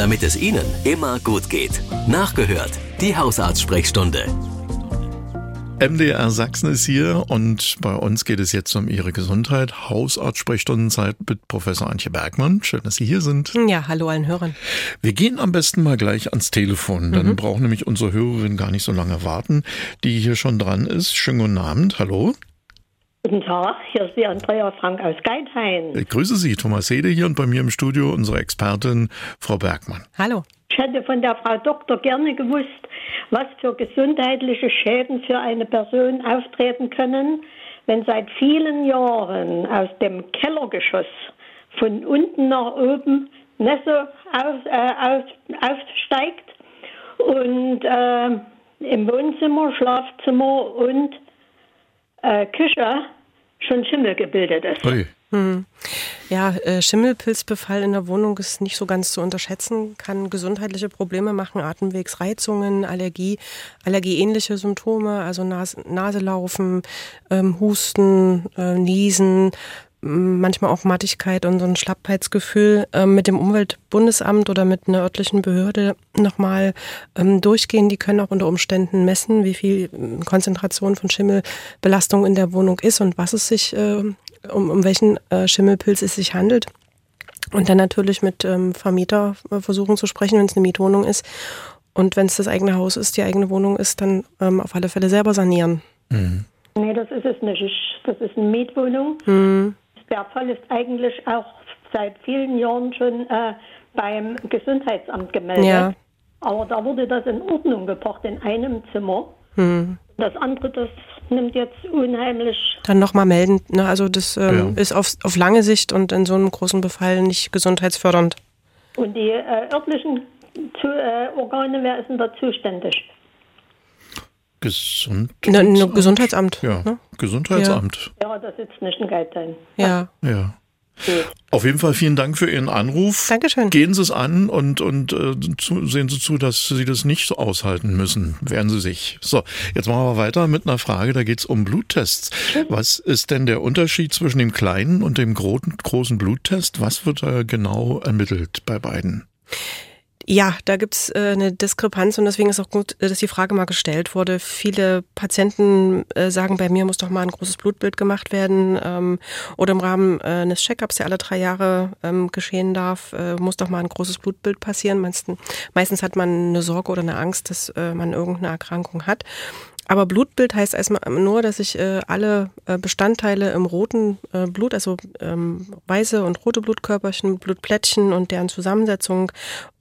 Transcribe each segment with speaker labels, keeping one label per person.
Speaker 1: damit es Ihnen immer gut geht. Nachgehört, die Hausarztsprechstunde.
Speaker 2: MDR Sachsen ist hier und bei uns geht es jetzt um Ihre Gesundheit. Hausarzt-Sprechstundenzeit mit Professor Antje Bergmann. Schön, dass Sie hier sind.
Speaker 3: Ja, hallo allen Hörern.
Speaker 2: Wir gehen am besten mal gleich ans Telefon. Dann mhm. brauchen nämlich unsere Hörerin gar nicht so lange warten, die hier schon dran ist. Schönen guten Abend. Hallo.
Speaker 4: Guten Tag, hier ist die Andrea Frank aus Geithain.
Speaker 2: Ich grüße Sie, Thomas Hede hier und bei mir im Studio unsere Expertin Frau Bergmann.
Speaker 3: Hallo.
Speaker 4: Ich hätte von der Frau Doktor gerne gewusst, was für gesundheitliche Schäden für eine Person auftreten können, wenn seit vielen Jahren aus dem Kellergeschoss von unten nach oben Nässe auf, äh, auf, aufsteigt und äh, im Wohnzimmer, Schlafzimmer und äh, Küche schon Schimmel gebildet ist. Ui.
Speaker 3: Hm. Ja, äh, Schimmelpilzbefall in der Wohnung ist nicht so ganz zu unterschätzen, kann gesundheitliche Probleme machen, Atemwegsreizungen, Allergie, allergieähnliche Symptome, also Nas Naselaufen, ähm, Husten, äh, Niesen, manchmal auch Mattigkeit und so ein Schlappheitsgefühl äh, mit dem Umweltbundesamt oder mit einer örtlichen Behörde nochmal ähm, durchgehen. Die können auch unter Umständen messen, wie viel ähm, Konzentration von Schimmelbelastung in der Wohnung ist und was es sich, äh, um, um welchen äh, Schimmelpilz es sich handelt. Und dann natürlich mit ähm, Vermieter äh, versuchen zu sprechen, wenn es eine Mietwohnung ist. Und wenn es das eigene Haus ist, die eigene Wohnung ist, dann ähm, auf alle Fälle selber sanieren.
Speaker 4: Mhm. Nee, das ist es nicht. Das ist eine Mietwohnung. Mhm. Der Fall ist eigentlich auch seit vielen Jahren schon äh, beim Gesundheitsamt gemeldet. Ja. Aber da wurde das in Ordnung gebracht in einem Zimmer. Hm. Das andere, das nimmt jetzt unheimlich.
Speaker 3: Dann nochmal melden. Ne? Also das ähm, ja. ist auf, auf lange Sicht und in so einem großen Befall nicht gesundheitsfördernd.
Speaker 4: Und die äh, örtlichen zu, äh, Organe, wer ist denn da zuständig?
Speaker 2: Gesundheitsamt.
Speaker 3: Ne, Gesundheitsamt.
Speaker 2: Ja, ne? Gesundheitsamt.
Speaker 4: Ja, das sitzt nicht in Geithain.
Speaker 3: Ja.
Speaker 2: Ja. Auf jeden Fall vielen Dank für Ihren Anruf.
Speaker 3: Dankeschön.
Speaker 2: Gehen Sie es an und, und äh, zu, sehen Sie zu, dass Sie das nicht so aushalten müssen. Wehren Sie sich. So, jetzt machen wir weiter mit einer Frage, da geht es um Bluttests. Was ist denn der Unterschied zwischen dem kleinen und dem großen Bluttest? Was wird da genau ermittelt bei beiden?
Speaker 3: Ja, da gibt's äh, eine Diskrepanz und deswegen ist auch gut, äh, dass die Frage mal gestellt wurde. Viele Patienten äh, sagen, bei mir muss doch mal ein großes Blutbild gemacht werden ähm, oder im Rahmen äh, eines Checkups, der alle drei Jahre ähm, geschehen darf, äh, muss doch mal ein großes Blutbild passieren. Meistens, meistens hat man eine Sorge oder eine Angst, dass äh, man irgendeine Erkrankung hat. Aber Blutbild heißt erstmal nur, dass ich äh, alle äh, Bestandteile im roten äh, Blut, also ähm, weiße und rote Blutkörperchen, Blutplättchen und deren Zusammensetzung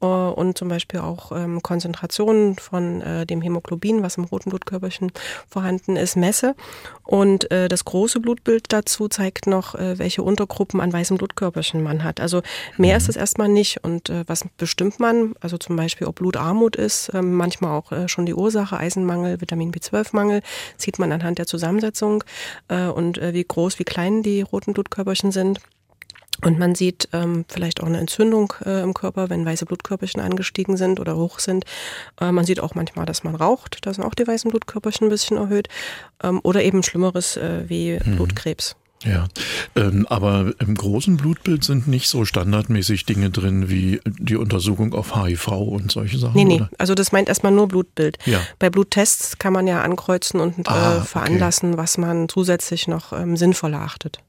Speaker 3: äh, und zum Beispiel auch ähm, Konzentrationen von äh, dem Hämoglobin, was im roten Blutkörperchen vorhanden ist, messe. Und äh, das große Blutbild dazu zeigt noch, welche Untergruppen an weißem Blutkörperchen man hat. Also mehr mhm. ist es erstmal nicht. Und was bestimmt man? Also zum Beispiel, ob Blutarmut ist, äh, manchmal auch schon die Ursache, Eisenmangel, Vitamin B12 B12-Mangel sieht man anhand der Zusammensetzung äh, und äh, wie groß, wie klein die roten Blutkörperchen sind. Und man sieht ähm, vielleicht auch eine Entzündung äh, im Körper, wenn weiße Blutkörperchen angestiegen sind oder hoch sind. Äh, man sieht auch manchmal, dass man raucht. Da sind auch die weißen Blutkörperchen ein bisschen erhöht. Ähm, oder eben Schlimmeres äh, wie mhm. Blutkrebs.
Speaker 2: Ja, ähm, aber im großen Blutbild sind nicht so standardmäßig Dinge drin wie die Untersuchung auf HIV und solche Sachen.
Speaker 3: Nee, nee,
Speaker 2: oder?
Speaker 3: also das meint erstmal nur Blutbild.
Speaker 2: Ja.
Speaker 3: Bei Bluttests kann man ja ankreuzen und äh, ah, veranlassen, okay. was man zusätzlich noch ähm, sinnvoller achtet.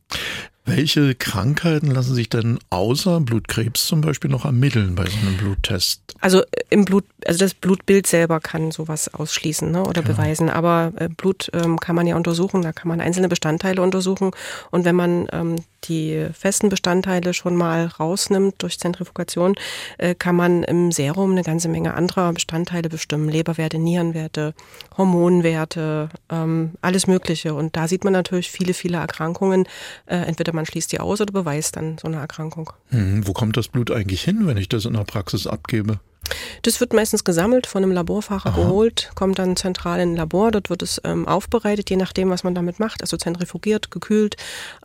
Speaker 2: Welche Krankheiten lassen sich denn außer Blutkrebs zum Beispiel noch ermitteln bei so einem Bluttest?
Speaker 3: Also äh, im Blut, also das Blutbild selber kann sowas ausschließen ne, oder genau. beweisen. Aber äh, Blut ähm, kann man ja untersuchen, da kann man einzelne Bestandteile untersuchen. Und wenn man ähm, die festen Bestandteile schon mal rausnimmt durch Zentrifugation, äh, kann man im Serum eine ganze Menge anderer Bestandteile bestimmen. Leberwerte, Nierenwerte, Hormonwerte, ähm, alles Mögliche. Und da sieht man natürlich viele, viele Erkrankungen. Äh, entweder man schließt die aus oder beweist dann so eine Erkrankung.
Speaker 2: Hm, wo kommt das Blut eigentlich hin, wenn ich das in der Praxis abgebe?
Speaker 3: Das wird meistens gesammelt, von einem Laborfahrer
Speaker 2: Aha.
Speaker 3: geholt, kommt dann zentral in ein Labor. Dort wird es ähm, aufbereitet, je nachdem, was man damit macht. Also zentrifugiert, gekühlt.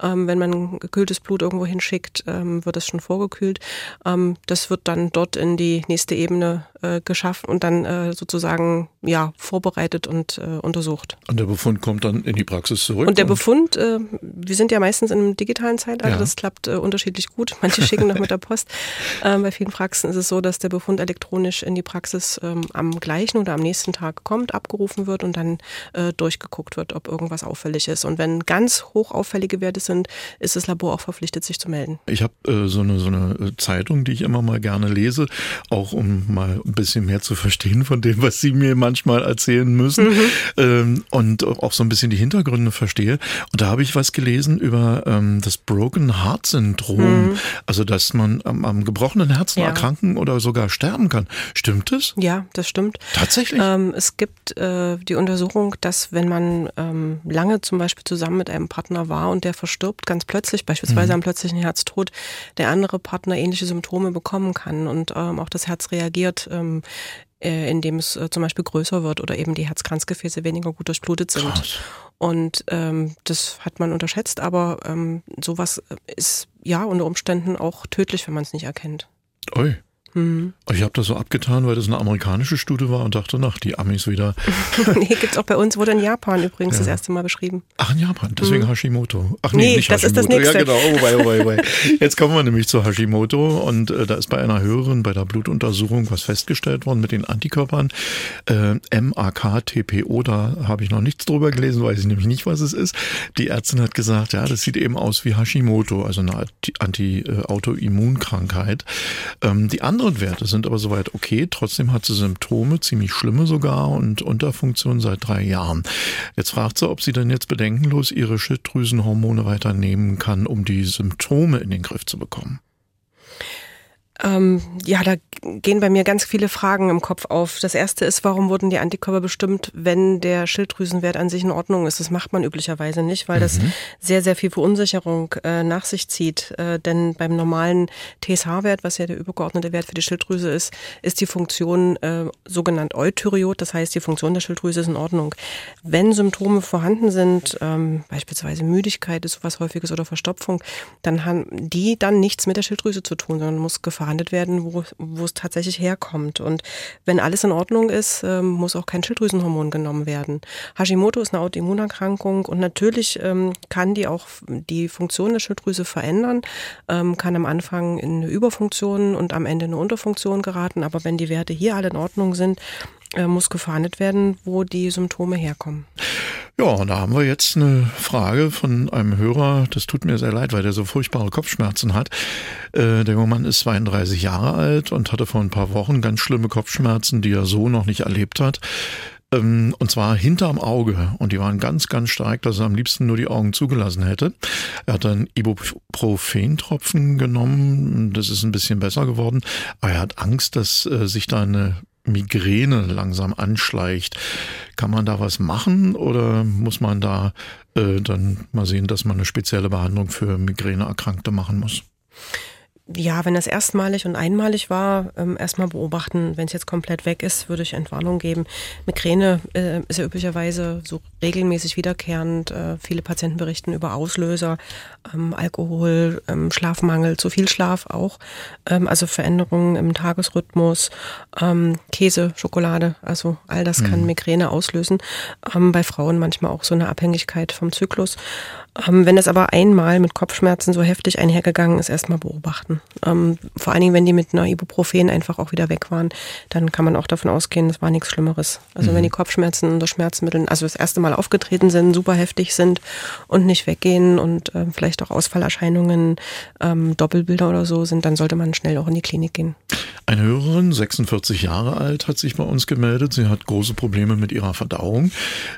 Speaker 3: Ähm, wenn man gekühltes Blut irgendwo hinschickt, ähm, wird es schon vorgekühlt. Ähm, das wird dann dort in die nächste Ebene äh, geschaffen und dann äh, sozusagen ja vorbereitet und äh, untersucht.
Speaker 2: Und der Befund kommt dann in die Praxis zurück.
Speaker 3: Und der Befund, äh, wir sind ja meistens in einem digitalen Zeitalter,
Speaker 2: Ja.
Speaker 3: das klappt äh, unterschiedlich gut. Manche schicken noch mit der Post. Ähm, bei vielen Praxen ist es so, dass der Befund elektronisch in die Praxis ähm, am gleichen oder am nächsten Tag kommt, abgerufen wird und dann äh, durchgeguckt wird, ob irgendwas auffällig ist. Und wenn ganz hoch auffällige Werte sind, ist das Labor auch verpflichtet, sich zu melden.
Speaker 2: Ich habe äh, so, eine, so eine äh, Zeitung, die ich immer mal gerne lese, auch um mal ein bisschen mehr zu verstehen von dem, was Sie mir manchmal erzählen müssen ähm, und auch so ein bisschen die Hintergründe verstehe. Und da habe ich was gelesen über ähm, das Broken Heart Syndrom, also dass man am, am gebrochenen Herzen
Speaker 3: Ja.
Speaker 2: erkranken oder sogar sterben kann. Stimmt das?
Speaker 3: Ja, das stimmt.
Speaker 2: Tatsächlich?
Speaker 3: Ähm, es gibt äh, die Untersuchung, dass wenn man ähm, lange zum Beispiel zusammen mit einem Partner war und der verstirbt ganz plötzlich, beispielsweise am plötzlichen Herztod, der andere Partner ähnliche Symptome bekommen kann und ähm, auch das Herz reagiert, ähm, äh, indem es äh, zum Beispiel größer wird oder eben die Herzkranzgefäße weniger gut durchblutet sind.
Speaker 2: Krass.
Speaker 3: Und ähm, das hat man unterschätzt, aber ähm, sowas ist ja unter Umständen auch tödlich, wenn man es nicht erkennt.
Speaker 2: Ui.
Speaker 3: Mhm.
Speaker 2: Ich habe das so abgetan, weil das eine amerikanische Studie war und dachte, nach die Amis wieder.
Speaker 3: nee, gibt's auch bei uns, wurde in Japan übrigens das
Speaker 2: Ja.
Speaker 3: erste Mal beschrieben.
Speaker 2: Ach, in Japan, deswegen Hashimoto. Ach
Speaker 3: Mhm. Nee,
Speaker 2: nicht
Speaker 3: das ist das
Speaker 2: Hashimoto. Ja,
Speaker 3: Nächste.
Speaker 2: genau. Oh, wei, oh, wei, wei. Jetzt kommen wir nämlich zu Hashimoto und äh, da ist bei einer Hörerin bei der Blutuntersuchung was festgestellt worden mit den Antikörpern. Äh, MAK-TPO, da habe ich noch nichts drüber gelesen, weiß ich nämlich nicht, was es ist. Die Ärztin hat gesagt, ja, das sieht eben aus wie Hashimoto, also eine Anti-Autoimmunkrankheit. Ähm, die anderen Werte sind aber soweit okay. Trotzdem hat sie Symptome, ziemlich schlimme sogar und Unterfunktion seit drei Jahren. Jetzt fragt sie, ob sie denn jetzt bedenkenlos ihre Schilddrüsenhormone weiter nehmen kann, um die Symptome in den Griff zu bekommen.
Speaker 3: Ähm, ja, da gehen bei mir ganz viele Fragen im Kopf auf. Das erste ist, warum wurden die Antikörper bestimmt, wenn der Schilddrüsenwert an sich in Ordnung ist? Das macht man üblicherweise nicht, weil das sehr, sehr viel Verunsicherung äh, nach sich zieht. Äh, denn beim normalen TSH-Wert, was ja der übergeordnete Wert für die Schilddrüse ist, ist die Funktion äh, sogenannt Eutyriot. Das heißt, die Funktion der Schilddrüse ist in Ordnung. Wenn Symptome vorhanden sind, ähm, beispielsweise Müdigkeit ist sowas häufiges oder Verstopfung, dann haben die dann nichts mit der Schilddrüse zu tun, sondern muss verhandelt werden, wo, wo es tatsächlich herkommt. Und wenn alles in Ordnung ist, ähm, muss auch kein Schilddrüsenhormon genommen werden. Hashimoto ist eine Autoimmunerkrankung und natürlich ähm, kann die auch die Funktion der Schilddrüse verändern, ähm, kann am Anfang in eine Überfunktion und am Ende eine Unterfunktion geraten. Aber wenn die Werte hier alle in Ordnung sind, äh, muss gefahndet werden, wo die Symptome herkommen.
Speaker 2: Ja, und da haben wir jetzt eine Frage von einem Hörer. Das tut mir sehr leid, weil der so furchtbare Kopfschmerzen hat. Äh, der junge Mann ist 32 Jahre alt und hatte vor ein paar Wochen ganz schlimme Kopfschmerzen, die er so noch nicht erlebt hat. Ähm, Und zwar hinterm Auge. Und die waren ganz, ganz stark, dass er am liebsten nur die Augen zugelassen hätte. Er hat dann Ibuprofen-Tropfen genommen. Das ist ein bisschen besser geworden. Aber er hat Angst, dass äh, sich da eine Migräne langsam anschleicht. Kann man da was machen oder muss man da äh, dann mal sehen, dass man eine spezielle Behandlung für Migräneerkrankte machen muss?
Speaker 3: Ja, wenn das erstmalig und einmalig war, ähm, erstmal beobachten. Wenn es jetzt komplett weg ist, würde ich Entwarnung geben. Migräne äh, ist ja üblicherweise so regelmäßig wiederkehrend. Äh, viele Patienten berichten über Auslöser, ähm, Alkohol, ähm, Schlafmangel, zu viel Schlaf auch. Ähm, also Veränderungen im Tagesrhythmus, ähm, Käse, Schokolade, also all das kann Migräne auslösen. Ähm, bei Frauen manchmal auch so eine Abhängigkeit vom Zyklus. Ähm, wenn das aber einmal mit Kopfschmerzen so heftig einhergegangen ist, erstmal beobachten. Ähm, vor allen Dingen, wenn die mit einer Ibuprofen einfach auch wieder weg waren, dann kann man auch davon ausgehen, das war nichts Schlimmeres. Also wenn die Kopfschmerzen unter Schmerzmitteln, also das erste Mal aufgetreten sind, super heftig sind und nicht weggehen und ähm, vielleicht auch Ausfallerscheinungen, ähm, Doppelbilder oder so sind, dann sollte man schnell auch in die Klinik gehen.
Speaker 2: Eine Hörerin, 46 Jahre alt, hat sich bei uns gemeldet. Sie hat große Probleme mit ihrer Verdauung.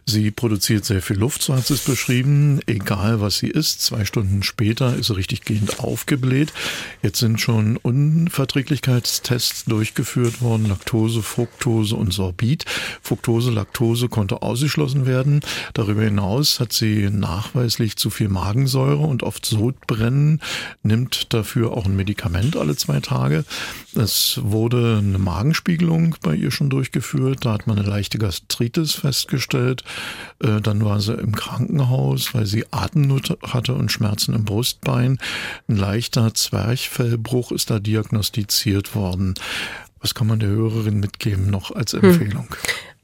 Speaker 2: Sie produziert sehr viel Luft, so hat sie es beschrieben. Egal was sie isst, zwei Stunden später ist sie richtig gehend aufgebläht. Jetzt sind schon Unverträglichkeitstests durchgeführt worden. Laktose, Fructose und Sorbit. Fructose, Laktose konnte ausgeschlossen werden. Darüber hinaus hat sie nachweislich zu viel Magensäure und oft Sodbrennen, nimmt dafür auch ein Medikament alle zwei Tage. Jetzt wurde eine Magenspiegelung bei ihr schon durchgeführt. Da hat man eine leichte Gastritis festgestellt. Äh, dann war sie im Krankenhaus, weil sie Atemnot hatte und Schmerzen im Brustbein. Ein leichter Zwerchfellbruch ist da diagnostiziert worden. Was kann man der Hörerin mitgeben noch als hm. Empfehlung? Hm.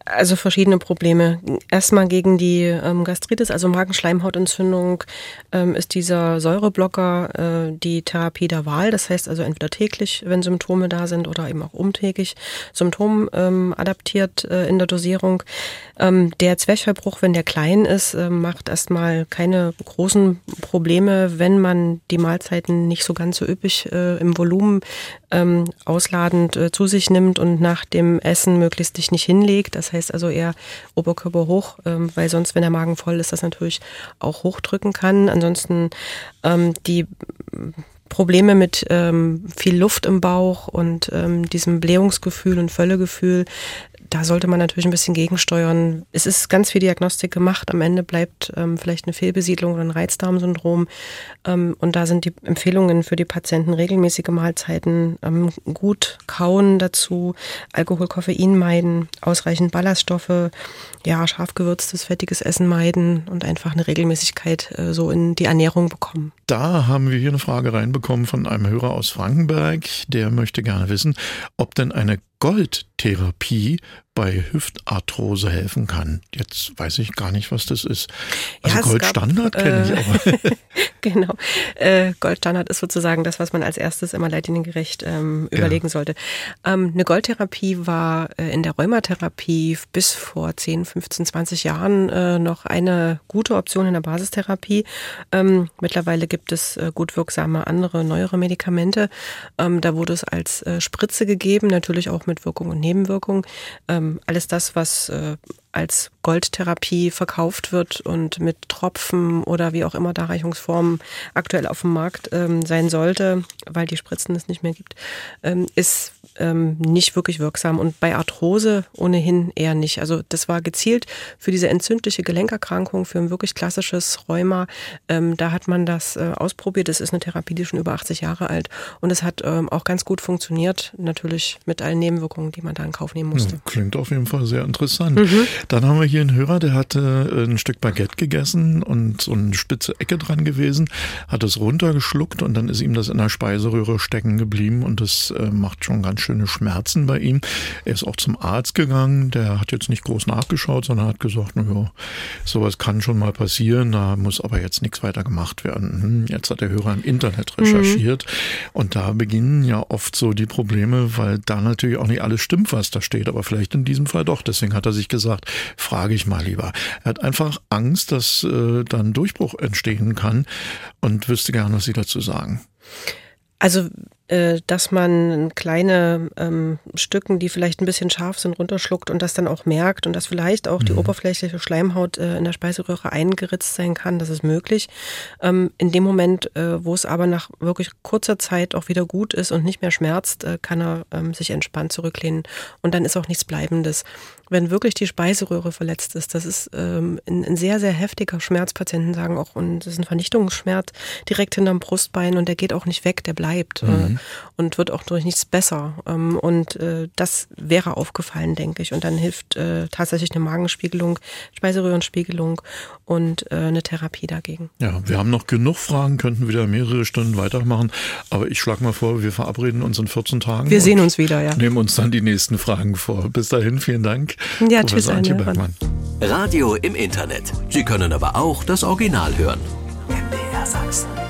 Speaker 3: Also verschiedene Probleme. Erstmal gegen die ähm, Gastritis, also Magenschleimhautentzündung, ähm, ist dieser Säureblocker äh, die Therapie der Wahl. Das heißt also entweder täglich, wenn Symptome da sind, oder eben auch umtägig Symptom ähm, adaptiert äh, in der Dosierung. Ähm, der Zwerchfellbruch, wenn der klein ist, äh, macht erstmal keine großen Probleme, wenn man die Mahlzeiten nicht so ganz so üppig äh, im Volumen ähm, ausladend äh, zu sich nimmt und nach dem Essen möglichst dich nicht hinlegt. Das heißt also eher Oberkörper hoch, ähm, weil sonst, wenn der Magen voll ist, das natürlich auch hochdrücken kann. Ansonsten ähm, die Probleme mit ähm, viel Luft im Bauch und ähm, diesem Blähungsgefühl und Völlegefühl, da sollte man natürlich ein bisschen gegensteuern. Es ist ganz viel Diagnostik gemacht. Am Ende bleibt ähm, vielleicht eine Fehlbesiedlung oder ein Reizdarmsyndrom. Ähm, und da sind die Empfehlungen für die Patienten regelmäßige Mahlzeiten, ähm, gut kauen dazu, Alkohol, Koffein meiden, ausreichend Ballaststoffe, ja, scharf gewürztes, fettiges Essen meiden und einfach eine Regelmäßigkeit äh, so in die Ernährung bekommen.
Speaker 2: Da haben wir hier eine Frage reinbekommen von einem Hörer aus Frankenberg. Der möchte gerne wissen, ob denn eine Goldtherapie bei Hüftarthrose helfen kann. Jetzt weiß ich gar nicht, was das ist. Also ja, Goldstandard kenne äh, ich aber.
Speaker 3: genau. Äh, Goldstandard ist sozusagen das, was man als erstes immer leitliniengerecht ähm, überlegen ja. sollte. Ähm, eine Goldtherapie war äh, in der Rheumatherapie bis vor 10, 15, 20 Jahren äh, noch eine gute Option in der Basistherapie. Ähm, mittlerweile gibt es äh, gut wirksame andere, neuere Medikamente. Ähm, da wurde es als äh, Spritze gegeben, natürlich auch mit Wirkung und Nebenwirkung. Ähm, alles das, was äh, als Goldtherapie verkauft wird und mit Tropfen oder wie auch immer Darreichungsformen aktuell auf dem Markt ähm, sein sollte, weil die Spritzen es nicht mehr gibt, ähm, ist ähm, nicht wirklich wirksam und bei Arthrose ohnehin eher nicht. Also das war gezielt für diese entzündliche Gelenkerkrankung, für ein wirklich klassisches Rheuma. Ähm, da hat man das äh, ausprobiert. Das ist eine Therapie, die schon über 80 Jahre alt und es hat ähm, auch ganz gut funktioniert, natürlich mit allen Nebenwirkungen, die man da in Kauf nehmen musste. Ja,
Speaker 2: klingt auf jeden Fall sehr interessant. Mhm. Dann haben wir hier einen Hörer, der hatte äh, ein Stück Baguette gegessen und so eine spitze Ecke dran gewesen, hat es runtergeschluckt und dann ist ihm das in der Speiseröhre stecken geblieben und das äh, macht schon ganz schöne Schmerzen bei ihm. Er ist auch zum Arzt gegangen, der hat jetzt nicht groß nachgeschaut, sondern hat gesagt, na ja, sowas kann schon mal passieren, da muss aber jetzt nichts weiter gemacht werden. Hm, jetzt hat der Hörer im Internet mhm. recherchiert mhm. und da beginnen ja oft so die Probleme, weil da natürlich auch nicht alles stimmt, was da steht, aber vielleicht in diesem Fall doch. Deswegen hat er sich gesagt, frage ich mal lieber. Er hat einfach Angst, dass äh, dann Durchbruch entstehen kann und wüsste gerne, was Sie dazu sagen.
Speaker 3: Also dass man kleine ähm, Stücken, die vielleicht ein bisschen scharf sind, runterschluckt und das dann auch merkt und dass vielleicht auch mhm. die oberflächliche Schleimhaut äh, in der Speiseröhre eingeritzt sein kann, das ist möglich. Ähm, in dem Moment, äh, wo es aber nach wirklich kurzer Zeit auch wieder gut ist und nicht mehr schmerzt, äh, kann er ähm, sich entspannt zurücklehnen und dann ist auch nichts Bleibendes. Wenn wirklich die Speiseröhre verletzt ist, das ist ähm, ein, ein, sehr, sehr heftiger Schmerz. Patienten sagen auch, und das ist ein Vernichtungsschmerz direkt hinterm Brustbein und der geht auch nicht weg, der bleibt. Äh, mhm und wird auch durch nichts besser. Ähm, und äh, das wäre aufgefallen, denke ich. Und dann hilft äh, tatsächlich eine Magenspiegelung, Speiseröhrenspiegelung und äh, eine Therapie dagegen.
Speaker 2: Ja, wir haben noch genug Fragen, könnten wieder mehrere Stunden weitermachen. Aber ich schlage mal vor, wir verabreden uns in 14 Tagen.
Speaker 3: Wir sehen uns wieder, ja.
Speaker 2: Nehmen uns dann die nächsten Fragen vor. Bis dahin, vielen Dank.
Speaker 3: Ja, Professor tschüss, Antje Bergmann.
Speaker 1: Radio im Internet. Sie können aber auch das Original hören. MDR Sachsen.